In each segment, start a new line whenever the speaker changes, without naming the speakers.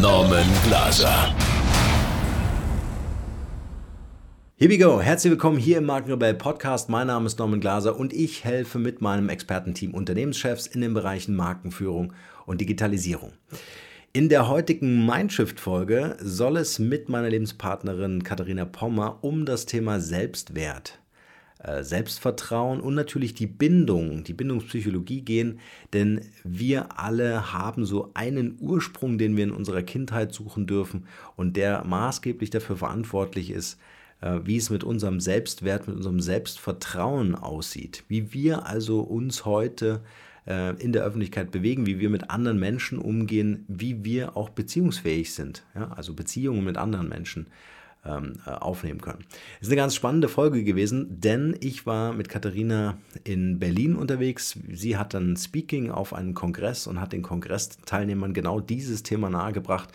Norman Glaser.
Here we go. Herzlich willkommen hier im Markenrebell Podcast. Mein Name ist Norman Glaser und ich helfe mit meinem Expertenteam Unternehmenschefs in den Bereichen Markenführung und Digitalisierung. In der heutigen Mindshift-Folge soll es mit meiner Lebenspartnerin Katharina Pommer um das Thema Selbstwert Selbstvertrauen und natürlich die Bindung, die Bindungspsychologie gehen, denn wir alle haben so einen Ursprung, den wir in unserer Kindheit suchen dürfen und der maßgeblich dafür verantwortlich ist, äh, wie es mit unserem Selbstwert, mit unserem Selbstvertrauen aussieht, wie wir also uns heute äh, in der Öffentlichkeit bewegen, wie wir mit anderen Menschen umgehen, wie wir auch beziehungsfähig sind, ja? also Beziehungen mit anderen Menschen ähm, äh, aufnehmen können. Es ist eine ganz spannende Folge gewesen, denn ich war mit Katharina in Berlin unterwegs. Sie hat dann Speaking auf einem Kongress und hat den Kongressteilnehmern genau dieses Thema nahegebracht.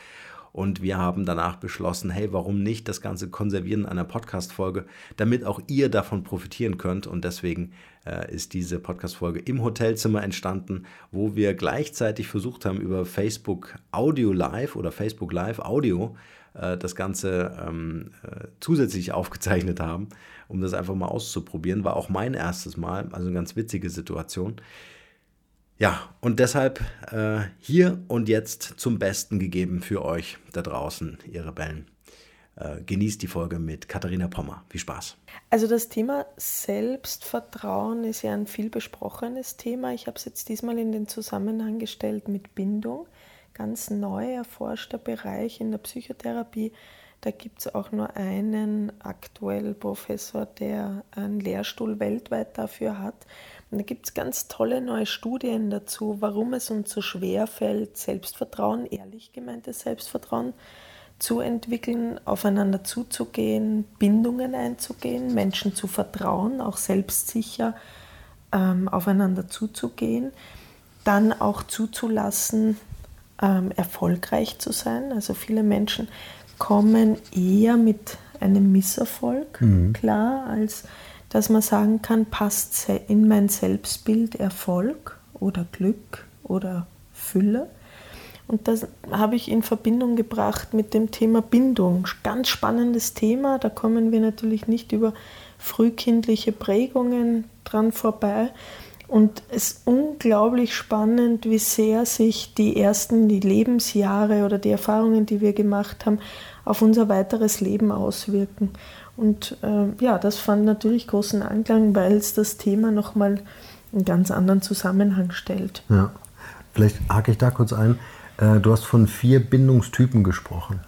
Und wir haben danach beschlossen, hey, warum nicht das Ganze konservieren in einer Podcast-Folge, damit auch ihr davon profitieren könnt. Und deswegen äh, ist diese Podcast-Folge im Hotelzimmer entstanden, wo wir gleichzeitig versucht haben, über Facebook Audio Live oder Facebook Live Audio äh, das Ganze ähm, äh, zusätzlich aufgezeichnet haben, um das einfach mal auszuprobieren. War auch mein erstes Mal, also eine ganz witzige Situation. Ja, und deshalb äh, hier und jetzt zum Besten gegeben für euch da draußen, ihr Rebellen. Äh, genießt die Folge mit Katharina Pommer. Viel Spaß.
Also das Thema Selbstvertrauen ist ja ein viel besprochenes Thema. Ich habe es jetzt diesmal in den Zusammenhang gestellt mit Bindung ganz neu erforschter Bereich in der Psychotherapie. Da gibt es auch nur einen aktuell Professor, der einen Lehrstuhl weltweit dafür hat. Und da gibt es ganz tolle neue Studien dazu, warum es uns so schwer fällt, Selbstvertrauen, ehrlich gemeintes Selbstvertrauen zu entwickeln, aufeinander zuzugehen, Bindungen einzugehen, Menschen zu vertrauen, auch selbstsicher ähm, aufeinander zuzugehen, dann auch zuzulassen, ähm, erfolgreich zu sein. Also viele Menschen kommen eher mit einem Misserfolg mhm. klar, als dass man sagen kann, passt in mein Selbstbild Erfolg oder Glück oder Fülle. Und das habe ich in Verbindung gebracht mit dem Thema Bindung. Ganz spannendes Thema. Da kommen wir natürlich nicht über frühkindliche Prägungen dran vorbei. Und es ist unglaublich spannend, wie sehr sich die ersten die Lebensjahre oder die Erfahrungen, die wir gemacht haben, auf unser weiteres Leben auswirken. Und äh, ja, das fand natürlich großen Anklang, weil es das Thema nochmal einen ganz anderen Zusammenhang stellt.
Ja, vielleicht hake ich da kurz ein. Äh, du hast von vier Bindungstypen gesprochen.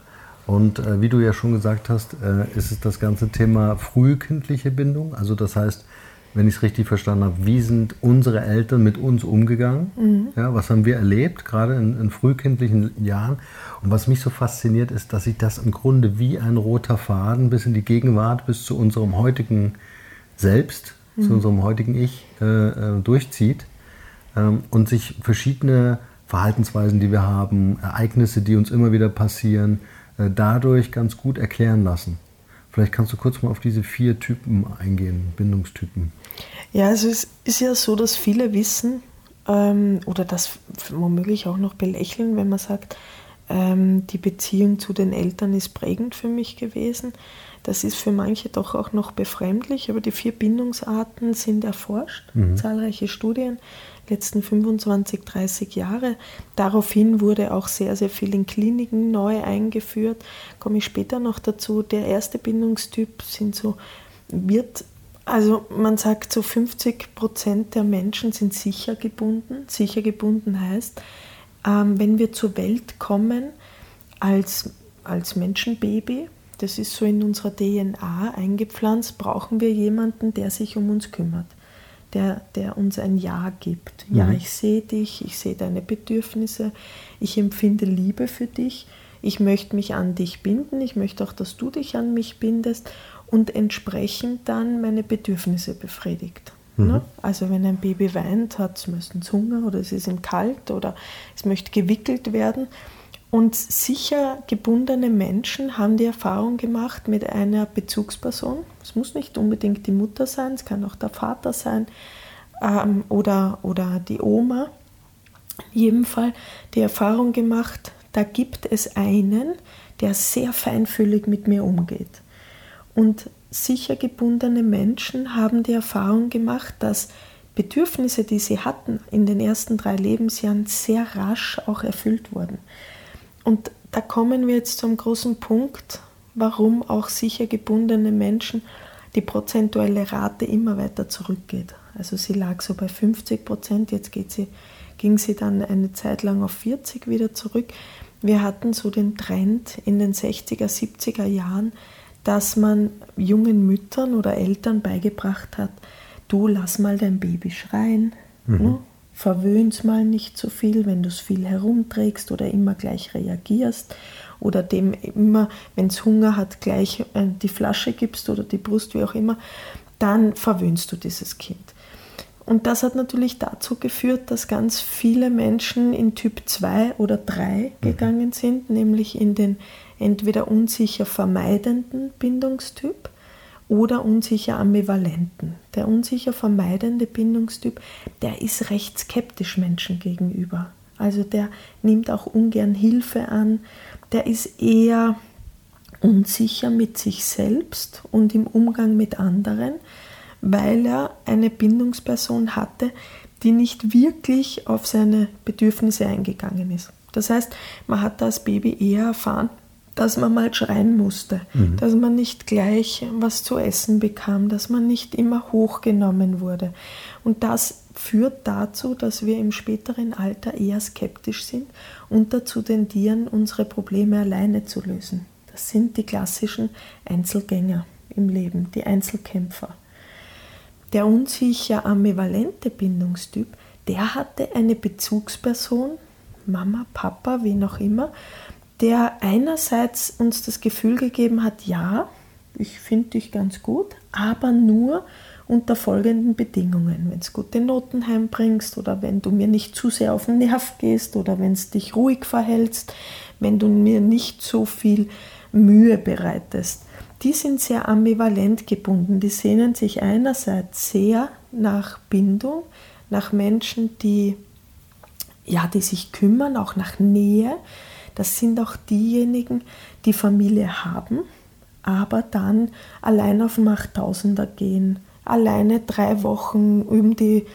Und äh, wie du ja schon gesagt hast, äh, ist es das ganze Thema frühkindliche Bindung. Also das heißt, wenn ich es richtig verstanden habe, wie sind unsere Eltern mit uns umgegangen? Mhm. Ja, was haben wir erlebt, gerade in, in, frühkindlichen Jahren? Und was mich so fasziniert, ist, dass sich das im Grunde wie ein roter Faden bis in die Gegenwart, bis zu unserem heutigen Selbst, mhm. zu unserem heutigen Ich äh, äh, durchzieht ähm, und sich verschiedene Verhaltensweisen, die wir haben, Ereignisse, die uns immer wieder passieren, äh, dadurch ganz gut erklären lassen. Vielleicht kannst du kurz mal auf diese vier Typen eingehen, Bindungstypen.
Ja, also es ist ja so, dass viele wissen ähm, oder das womöglich auch noch belächeln, wenn man sagt, ähm, die Beziehung zu den Eltern ist prägend für mich gewesen. Das ist für manche doch auch noch befremdlich, aber die vier Bindungsarten sind erforscht, mhm. zahlreiche Studien letzten 25, 30 Jahre. Daraufhin wurde auch sehr, sehr viel in Kliniken neu eingeführt. Komme ich später noch dazu. Der erste Bindungstyp sind so, wird, also man sagt so 50 Prozent der Menschen sind sicher gebunden. Sicher gebunden heißt, ähm, wenn wir zur Welt kommen als, als Menschenbaby, das ist so in unserer DNA eingepflanzt, brauchen wir jemanden, der sich um uns kümmert der, der uns ein Ja gibt. Ja, mhm. ich sehe dich, ich sehe deine Bedürfnisse, ich empfinde Liebe für dich, ich möchte mich an dich binden, ich möchte auch, dass du dich an mich bindest und entsprechend dann meine Bedürfnisse befriedigt. Mhm. Ne? Also wenn ein Baby weint, hat es meistens Hunger oder es ist ihm kalt oder es möchte gewickelt werden. Und sicher gebundene Menschen haben die Erfahrung gemacht mit einer Bezugsperson. Es muss nicht unbedingt die Mutter sein, es kann auch der Vater sein ähm, oder, oder die Oma. In jedem Fall die Erfahrung gemacht, da gibt es einen, der sehr feinfühlig mit mir umgeht. Und sicher gebundene Menschen haben die Erfahrung gemacht, dass Bedürfnisse, die sie hatten in den ersten drei Lebensjahren, sehr rasch auch erfüllt wurden. Und da kommen wir jetzt zum großen Punkt, warum auch sicher gebundene Menschen die prozentuelle Rate immer weiter zurückgeht. Also sie lag so bei 50 Prozent, jetzt geht sie, ging sie dann eine Zeit lang auf 40 wieder zurück. Wir hatten so den Trend in den 60er, 70er Jahren, dass man jungen Müttern oder Eltern beigebracht hat, du lass mal dein Baby schreien, mhm. ne? Verwöhn's mal nicht zu so viel, wenn du es viel herumträgst oder immer gleich reagierst oder dem immer, wenn es Hunger hat, gleich äh, die Flasche gibst oder die Brust, wie auch immer, dann verwöhnst du dieses Kind. Und das hat natürlich dazu geführt, dass ganz viele Menschen in Typ 2 oder 3 mhm. gegangen sind, nämlich in den entweder unsicher vermeidenden Bindungstyp oder unsicher ambivalenten. Der unsicher vermeidende Bindungstyp, der ist recht skeptisch Menschen gegenüber. Also der nimmt auch ungern Hilfe an, der ist eher unsicher mit sich selbst und im Umgang mit anderen, weil er eine Bindungsperson hatte, die nicht wirklich auf seine Bedürfnisse eingegangen ist. Das heißt, man hat als Baby eher erfahren, dass man mal schreien musste, mhm. dass man nicht gleich was zu essen bekam, dass man nicht immer hochgenommen wurde. Und das führt dazu, dass wir im späteren Alter eher skeptisch sind und dazu tendieren, unsere Probleme alleine zu lösen. Das sind die klassischen Einzelgänger im Leben, die Einzelkämpfer. Der unsicher ambivalente Bindungstyp, der hatte eine Bezugsperson, Mama, Papa, wie noch immer, der einerseits uns das Gefühl gegeben hat, ja, ich finde dich ganz gut, aber nur unter folgenden Bedingungen. Wenn du gute Noten heimbringst oder wenn du mir nicht zu sehr auf den Nerv gehst oder wenn es dich ruhig verhältst, wenn du mir nicht so viel Mühe bereitest. Die sind sehr ambivalent gebunden. Die sehnen sich einerseits sehr nach Bindung, nach Menschen, die, ja, die sich kümmern, auch nach Nähe, das sind auch diejenigen, die Familie haben, aber dann allein auf den Achttausender gehen, alleine drei Wochen um die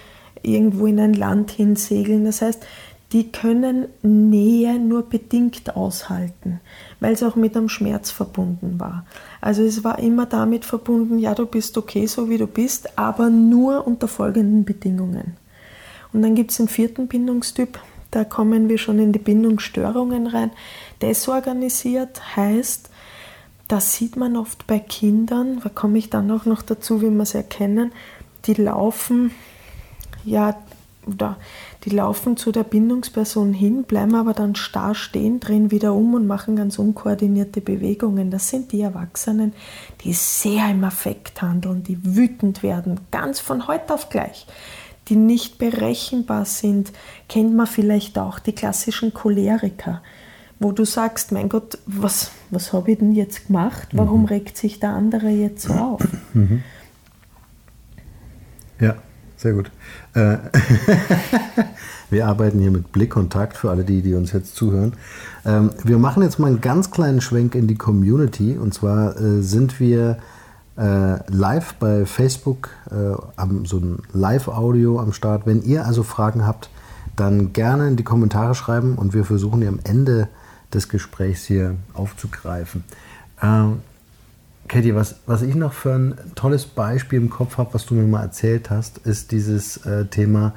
irgendwo in ein Land hinsegeln. Das heißt, die können Nähe nur bedingt aushalten, weil es auch mit einem Schmerz verbunden war. Also es war immer damit verbunden, ja, du bist okay, so wie du bist, aber nur unter folgenden Bedingungen. Und dann gibt es einen vierten Bindungstyp, da kommen wir schon in die Bindungsstörungen rein. Desorganisiert heißt, das sieht man oft bei Kindern, da komme ich dann auch noch dazu, wie wir es erkennen, die laufen, ja, oder die laufen zu der Bindungsperson hin, bleiben aber dann starr stehen, drehen wieder um und machen ganz unkoordinierte Bewegungen. Das sind die Erwachsenen, die sehr im Affekt handeln, die wütend werden, ganz von heute auf gleich die nicht berechenbar sind, kennt man vielleicht auch die klassischen Choleriker, wo du sagst, mein Gott, was, was habe ich denn jetzt gemacht? Warum mhm. regt sich der andere jetzt so auf? Mhm.
Ja, sehr gut. Äh, wir arbeiten hier mit Blickkontakt für alle die, die uns jetzt zuhören. Ähm, wir machen jetzt mal einen ganz kleinen Schwenk in die Community. Und zwar äh, sind wir live bei Facebook, äh, am, so ein Live-Audio am Start. Wenn ihr also Fragen habt, dann gerne in die Kommentare schreiben und wir versuchen die am Ende des Gesprächs hier aufzugreifen. Ähm, Katie, was, was ich noch für ein tolles Beispiel im Kopf habe, was du mir mal erzählt hast, ist dieses äh, Thema,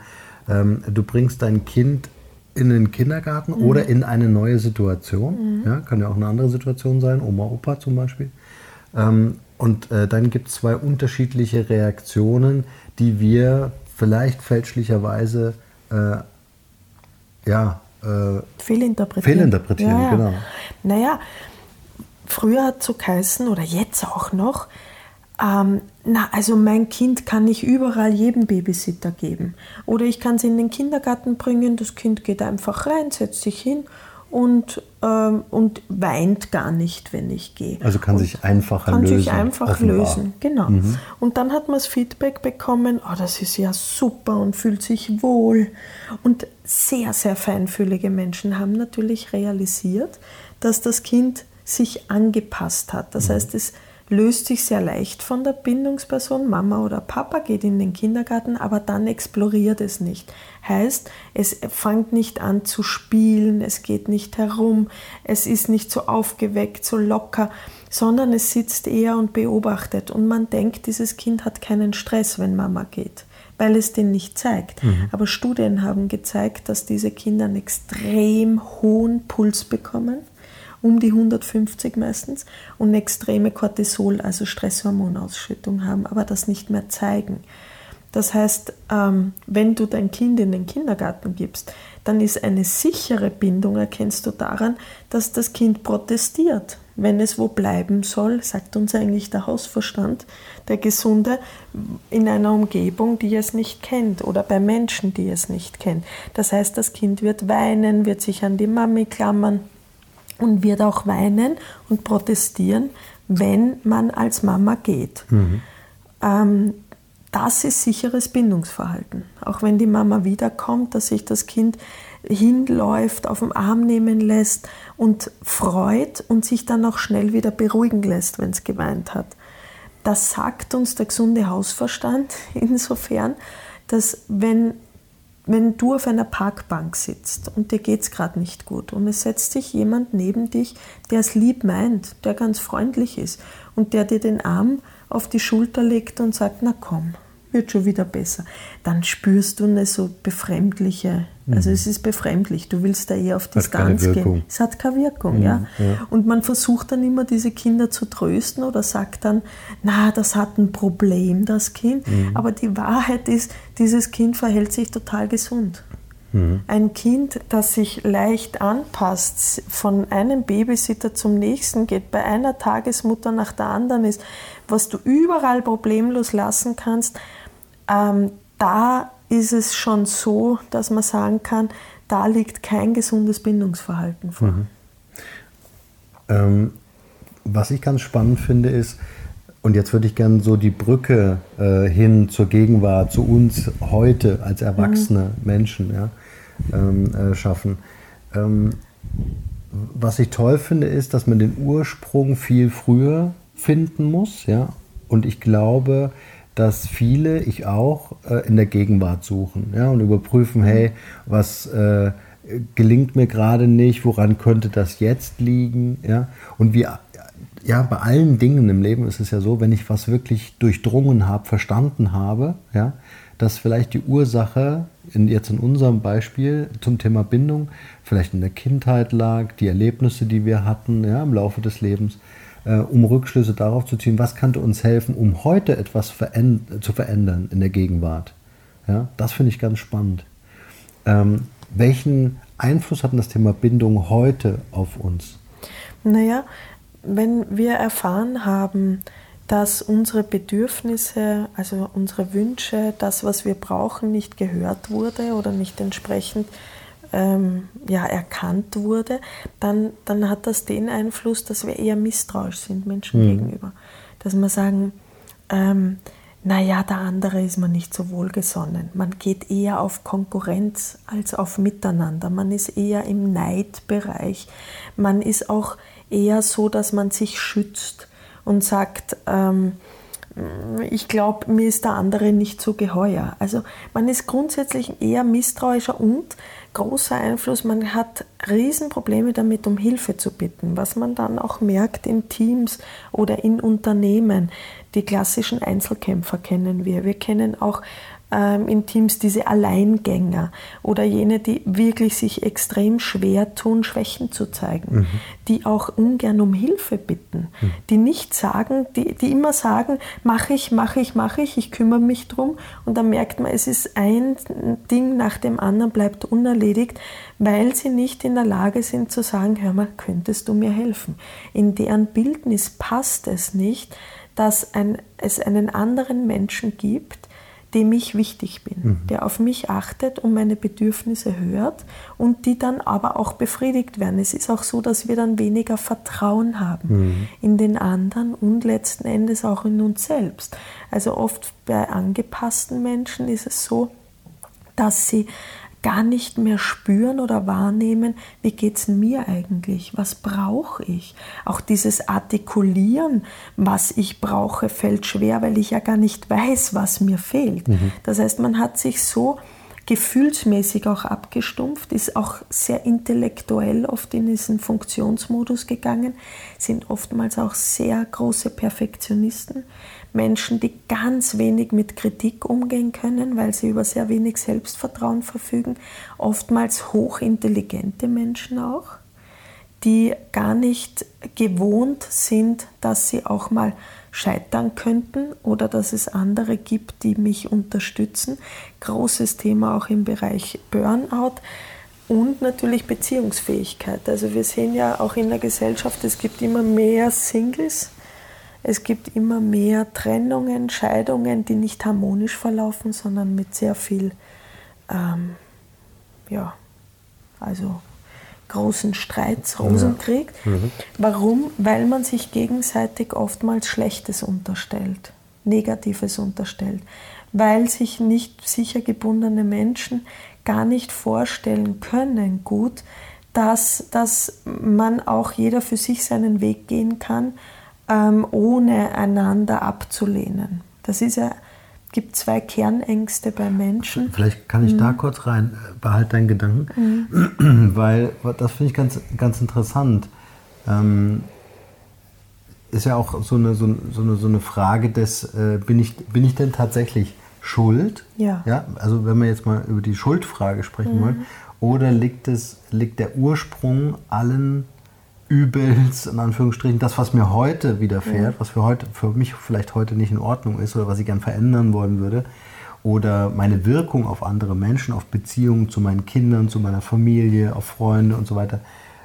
ähm, du bringst dein Kind in den Kindergarten mhm. oder in eine neue Situation. Mhm. Ja, kann ja auch eine andere Situation sein, Oma, Opa zum Beispiel. Ähm, und äh, dann gibt es zwei unterschiedliche Reaktionen, die wir vielleicht fälschlicherweise äh, ja,
äh, fehlinterpretieren.
Fehlinterpretieren, ja, ja. genau.
Naja, früher hat es so geheißen, oder jetzt auch noch, ähm, na, also mein Kind kann nicht überall jedem Babysitter geben. Oder ich kann es in den Kindergarten bringen, das Kind geht einfach rein, setzt sich hin und, ähm, und weint gar nicht, wenn ich gehe.
Also kann
und
sich einfacher
kann
lösen.
Kann sich einfach offenbar. lösen, genau. Mhm. Und dann hat man das Feedback bekommen, oh, das ist ja super und fühlt sich wohl. Und sehr, sehr feinfühlige Menschen haben natürlich realisiert, dass das Kind sich angepasst hat. Das mhm. heißt, es löst sich sehr leicht von der Bindungsperson, Mama oder Papa geht in den Kindergarten, aber dann exploriert es nicht. Heißt, es fängt nicht an zu spielen, es geht nicht herum, es ist nicht so aufgeweckt, so locker, sondern es sitzt eher und beobachtet und man denkt, dieses Kind hat keinen Stress, wenn Mama geht weil es den nicht zeigt. Mhm. Aber Studien haben gezeigt, dass diese Kinder einen extrem hohen Puls bekommen, um die 150 meistens, und eine extreme Cortisol, also Stresshormonausschüttung haben, aber das nicht mehr zeigen. Das heißt, ähm, wenn du dein Kind in den Kindergarten gibst, dann ist eine sichere Bindung, erkennst du daran, dass das Kind protestiert. Wenn es wo bleiben soll, sagt uns eigentlich der Hausverstand, der Gesunde, in einer Umgebung, die es nicht kennt oder bei Menschen, die es nicht kennt. Das heißt, das Kind wird weinen, wird sich an die Mami klammern, und wird auch weinen und protestieren, wenn man als Mama geht. Mhm. Ähm, das ist sicheres Bindungsverhalten. Auch wenn die Mama wiederkommt, dass sich das Kind hinläuft, auf den Arm nehmen lässt und freut und sich dann auch schnell wieder beruhigen lässt, wenn es geweint hat. Das sagt uns der gesunde Hausverstand insofern, dass wenn wenn du auf einer Parkbank sitzt und dir geht es gerade nicht gut und es setzt sich jemand neben dich, der es lieb meint, der ganz freundlich ist und der dir den Arm auf die Schulter legt und sagt, na komm, wird schon wieder besser, dann spürst du eine so befremdliche, also mhm. es ist befremdlich, du willst da eher auf Distanz gehen. Es hat keine Wirkung, mhm, ja. ja. Und man versucht dann immer diese Kinder zu trösten oder sagt dann, na, das hat ein Problem, das Kind. Mhm. Aber die Wahrheit ist, dieses Kind verhält sich total gesund. Mhm. Ein Kind, das sich leicht anpasst, von einem Babysitter zum nächsten geht, bei einer Tagesmutter nach der anderen ist, was du überall problemlos lassen kannst, ähm, da ist es schon so, dass man sagen kann, da liegt kein gesundes Bindungsverhalten vor. Mhm.
Ähm, was ich ganz spannend finde, ist, und jetzt würde ich gerne so die Brücke äh, hin zur Gegenwart, zu uns heute als erwachsene mhm. Menschen ja, ähm, äh, schaffen. Ähm, was ich toll finde, ist, dass man den Ursprung viel früher finden muss. Ja? Und ich glaube, dass viele, ich auch, äh, in der Gegenwart suchen ja? und überprüfen, hey, was äh, gelingt mir gerade nicht, woran könnte das jetzt liegen? Ja? Und wir, ja, bei allen Dingen im Leben ist es ja so, wenn ich was wirklich durchdrungen habe, verstanden habe, ja, dass vielleicht die Ursache, in, jetzt in unserem Beispiel zum Thema Bindung, vielleicht in der Kindheit lag, die Erlebnisse, die wir hatten ja, im Laufe des Lebens, äh, um Rückschlüsse darauf zu ziehen, was könnte uns helfen, um heute etwas veränd zu verändern in der Gegenwart. Ja, das finde ich ganz spannend. Ähm, welchen Einfluss hat das Thema Bindung heute auf uns?
Naja, wenn wir erfahren haben, dass unsere Bedürfnisse, also unsere Wünsche, das, was wir brauchen, nicht gehört wurde oder nicht entsprechend ähm, ja, erkannt wurde, dann, dann hat das den Einfluss, dass wir eher misstrauisch sind Menschen mhm. gegenüber. Dass wir sagen, ähm, naja, der andere ist mir nicht so wohlgesonnen. Man geht eher auf Konkurrenz als auf Miteinander. Man ist eher im Neidbereich. Man ist auch eher so, dass man sich schützt und sagt, ähm, ich glaube, mir ist der andere nicht so geheuer. Also man ist grundsätzlich eher misstrauischer und großer Einfluss, man hat Riesenprobleme damit, um Hilfe zu bitten, was man dann auch merkt in Teams oder in Unternehmen. Die klassischen Einzelkämpfer kennen wir. Wir kennen auch in Teams diese Alleingänger oder jene, die wirklich sich extrem schwer tun, Schwächen zu zeigen, mhm. die auch ungern um Hilfe bitten, mhm. die nicht sagen, die, die immer sagen, mache ich, mache ich, mache ich, ich kümmere mich drum und dann merkt man, es ist ein Ding nach dem anderen bleibt unerledigt, weil sie nicht in der Lage sind zu sagen, hör mal, könntest du mir helfen? In deren Bildnis passt es nicht, dass ein, es einen anderen Menschen gibt, dem ich wichtig bin, mhm. der auf mich achtet und meine Bedürfnisse hört und die dann aber auch befriedigt werden. Es ist auch so, dass wir dann weniger Vertrauen haben mhm. in den anderen und letzten Endes auch in uns selbst. Also oft bei angepassten Menschen ist es so, dass sie gar nicht mehr spüren oder wahrnehmen, wie geht es mir eigentlich, was brauche ich. Auch dieses Artikulieren, was ich brauche, fällt schwer, weil ich ja gar nicht weiß, was mir fehlt. Mhm. Das heißt, man hat sich so gefühlsmäßig auch abgestumpft, ist auch sehr intellektuell oft in diesen Funktionsmodus gegangen, sind oftmals auch sehr große Perfektionisten, Menschen, die ganz wenig mit Kritik umgehen können, weil sie über sehr wenig Selbstvertrauen verfügen, oftmals hochintelligente Menschen auch, die gar nicht gewohnt sind, dass sie auch mal scheitern könnten oder dass es andere gibt, die mich unterstützen. Großes Thema auch im Bereich Burnout und natürlich Beziehungsfähigkeit. Also wir sehen ja auch in der Gesellschaft, es gibt immer mehr Singles, es gibt immer mehr Trennungen, Scheidungen, die nicht harmonisch verlaufen, sondern mit sehr viel, ähm, ja, also großen Streits, Rosenkrieg. Ja. Mhm. Warum? Weil man sich gegenseitig oftmals Schlechtes unterstellt, Negatives unterstellt, weil sich nicht sicher gebundene Menschen gar nicht vorstellen können, gut, dass, dass man auch jeder für sich seinen Weg gehen kann ähm, ohne einander abzulehnen. Das ist ja, gibt zwei Kernängste bei Menschen.
Vielleicht kann ich mhm. da kurz rein, äh, behalte deinen Gedanken, mhm. weil das finde ich ganz, ganz interessant. Ähm, ist ja auch so eine, so, so eine, so eine Frage des, äh, bin, ich, bin ich denn tatsächlich schuld?
Ja.
ja. Also wenn wir jetzt mal über die Schuldfrage sprechen mhm. wollen, oder liegt, es, liegt der Ursprung allen Übels, in Anführungsstrichen, das, was mir heute widerfährt, ja. was für, heute, für mich vielleicht heute nicht in Ordnung ist oder was ich gern verändern wollen würde, oder meine Wirkung auf andere Menschen, auf Beziehungen zu meinen Kindern, zu meiner Familie, auf Freunde und so weiter,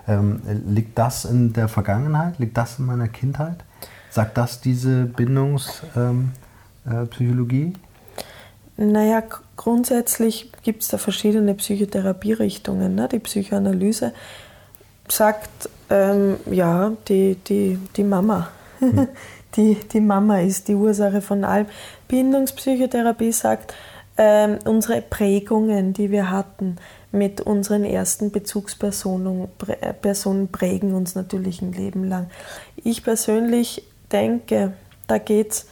ähm, liegt das in der Vergangenheit? Liegt das in meiner Kindheit? Sagt das diese Bindungspsychologie?
Ähm, äh, naja, grundsätzlich gibt es da verschiedene Psychotherapierichtungen. Ne? Die Psychoanalyse sagt, ähm, ja, die, die, die Mama. Hm. Die, die Mama ist die Ursache von allem. Bindungspsychotherapie sagt, ähm, unsere Prägungen, die wir hatten mit unseren ersten Bezugspersonen Personen prägen uns natürlich ein Leben lang. Ich persönlich denke, da geht es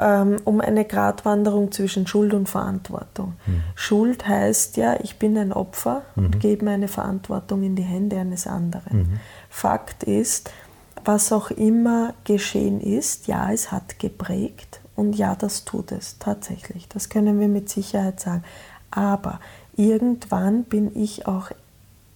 ähm, um eine Gratwanderung zwischen Schuld und Verantwortung. Mhm. Schuld heißt ja, ich bin ein Opfer mhm. und gebe meine Verantwortung in die Hände eines anderen. Mhm. Fakt ist, was auch immer geschehen ist, ja, es hat geprägt und ja, das tut es tatsächlich. Das können wir mit Sicherheit sagen. Aber irgendwann bin ich auch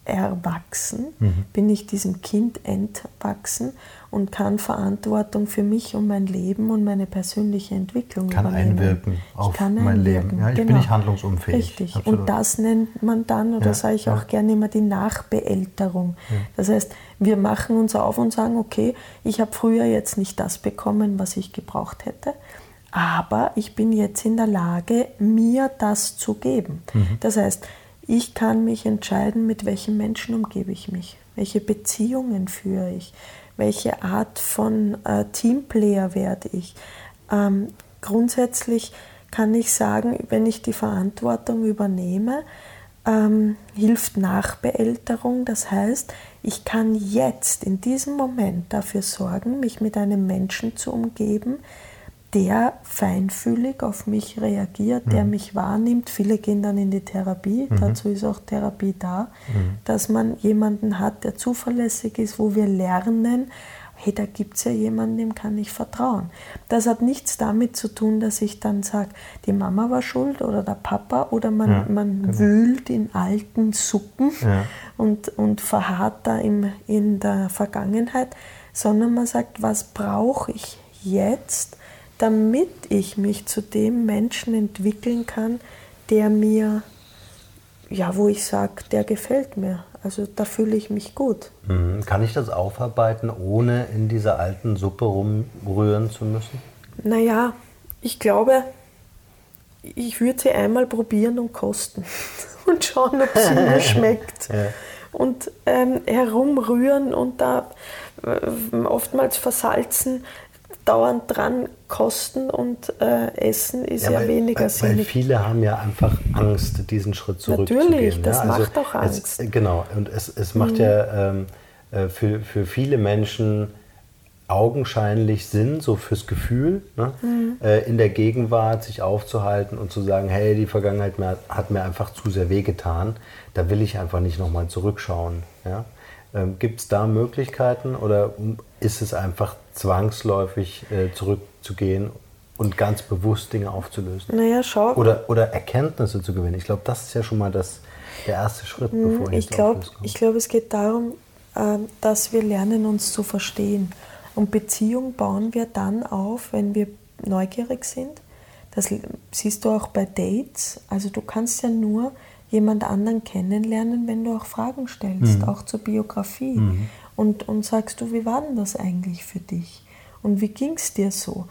erwachsen, mhm. bin ich diesem Kind entwachsen und kann Verantwortung für mich und mein Leben und meine persönliche Entwicklung
kann übernehmen. einwirken auf ich kann mein einwirken. Leben. Ja, ich genau. bin nicht handlungsunfähig.
Richtig. Absolut. Und das nennt man dann, oder ja, sage ich auch ja. gerne immer, die Nachbeälterung. Ja. Das heißt, wir machen uns auf und sagen, okay, ich habe früher jetzt nicht das bekommen, was ich gebraucht hätte. Aber ich bin jetzt in der Lage, mir das zu geben. Mhm. Das heißt, ich kann mich entscheiden, mit welchen Menschen umgebe ich mich, welche Beziehungen führe ich, welche Art von äh, Teamplayer werde ich. Ähm, grundsätzlich kann ich sagen, wenn ich die Verantwortung übernehme, ähm, hilft Nachbeälterung. Das heißt, ich kann jetzt in diesem Moment dafür sorgen, mich mit einem Menschen zu umgeben, der feinfühlig auf mich reagiert, der mhm. mich wahrnimmt. Viele gehen dann in die Therapie, mhm. dazu ist auch Therapie da, mhm. dass man jemanden hat, der zuverlässig ist, wo wir lernen, hey, da gibt es ja jemanden, dem kann ich vertrauen. Das hat nichts damit zu tun, dass ich dann sage, die Mama war schuld oder der Papa oder man, ja, man genau. wühlt in alten Suppen ja. und, und verharrt da im, in der Vergangenheit, sondern man sagt, was brauche ich jetzt, damit ich mich zu dem Menschen entwickeln kann, der mir, ja, wo ich sage, der gefällt mir. Also da fühle ich mich gut.
Mhm. Kann ich das aufarbeiten, ohne in dieser alten Suppe rumrühren zu müssen?
Naja, ich glaube, ich würde sie einmal probieren und kosten und schauen, ob sie mir schmeckt. Ja. Und ähm, herumrühren und da äh, oftmals versalzen, dauernd dran kosten und äh, essen ist ja, ja weil, weniger weil,
sinnig. Weil viele haben ja einfach Angst, diesen Schritt zurückzugehen.
Natürlich, das ja? also macht auch Angst.
Es, genau, und es, es macht mhm. ja ähm, äh, für, für viele Menschen augenscheinlich Sinn, so fürs Gefühl, ne? mhm. äh, in der Gegenwart sich aufzuhalten und zu sagen, hey, die Vergangenheit hat mir einfach zu sehr wehgetan, da will ich einfach nicht nochmal zurückschauen. Ja? Ähm, Gibt es da Möglichkeiten oder ist es einfach zwangsläufig äh, zurückzugehen und ganz bewusst Dinge aufzulösen?
Naja, schau.
Oder, oder Erkenntnisse zu gewinnen. Ich glaube, das ist ja schon mal das, der erste Schritt,
mhm, bevor ich Ich glaube, glaub, es geht darum, äh, dass wir lernen, uns zu verstehen. Und Beziehung bauen wir dann auf, wenn wir neugierig sind. Das siehst du auch bei Dates. Also du kannst ja nur jemand anderen kennenlernen, wenn du auch Fragen stellst, mhm. auch zur Biografie. Mhm. Und, und sagst du, wie war denn das eigentlich für dich? Und wie ging es dir so?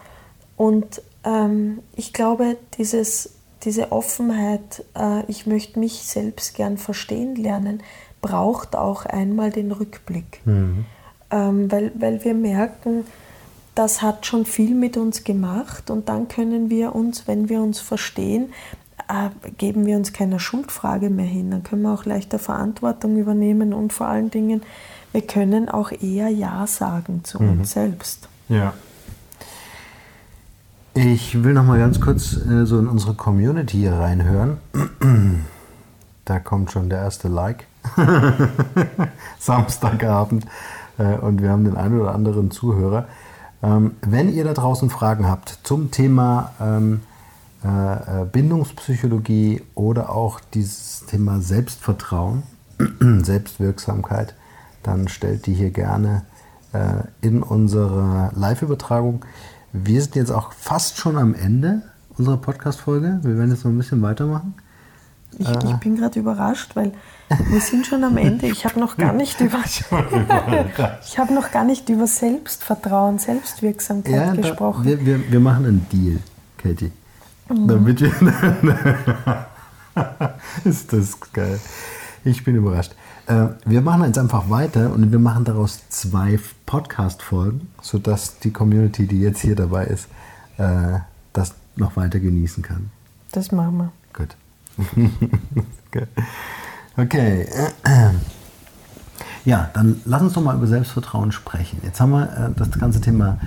Und ähm, ich glaube, dieses, diese Offenheit, äh, ich möchte mich selbst gern verstehen lernen, braucht auch einmal den Rückblick. Mhm. Ähm, weil, weil wir merken, das hat schon viel mit uns gemacht und dann können wir uns, wenn wir uns verstehen, äh, geben wir uns keiner Schuldfrage mehr hin. Dann können wir auch leichter Verantwortung übernehmen und vor allen Dingen, wir können auch eher Ja sagen zu mhm. uns selbst.
Ja. Ich will noch mal ganz kurz äh, so in unsere Community hier reinhören. da kommt schon der erste Like. Samstagabend. Äh, und wir haben den einen oder anderen Zuhörer. Ähm, wenn ihr da draußen Fragen habt zum Thema ähm, äh, äh, Bindungspsychologie oder auch dieses Thema Selbstvertrauen, Selbstwirksamkeit, dann stellt die hier gerne äh, in unsere Live-Übertragung. Wir sind jetzt auch fast schon am Ende unserer Podcast-Folge. Wir werden jetzt noch ein bisschen weitermachen.
Ich, äh, ich bin gerade überrascht, weil wir sind schon am Ende. Ich habe noch gar nicht über ich habe noch gar nicht über Selbstvertrauen, Selbstwirksamkeit ja, gesprochen.
wir, wir, wir machen einen Deal, Katie. Mhm. Damit wir. ist das geil. Ich bin überrascht. Äh, wir machen jetzt einfach weiter und wir machen daraus zwei Podcast-Folgen, sodass die Community, die jetzt hier dabei ist, äh, das noch weiter genießen kann.
Das machen wir.
Gut. okay. Ja, dann lass uns doch mal über Selbstvertrauen sprechen. Jetzt haben wir äh, das ganze Thema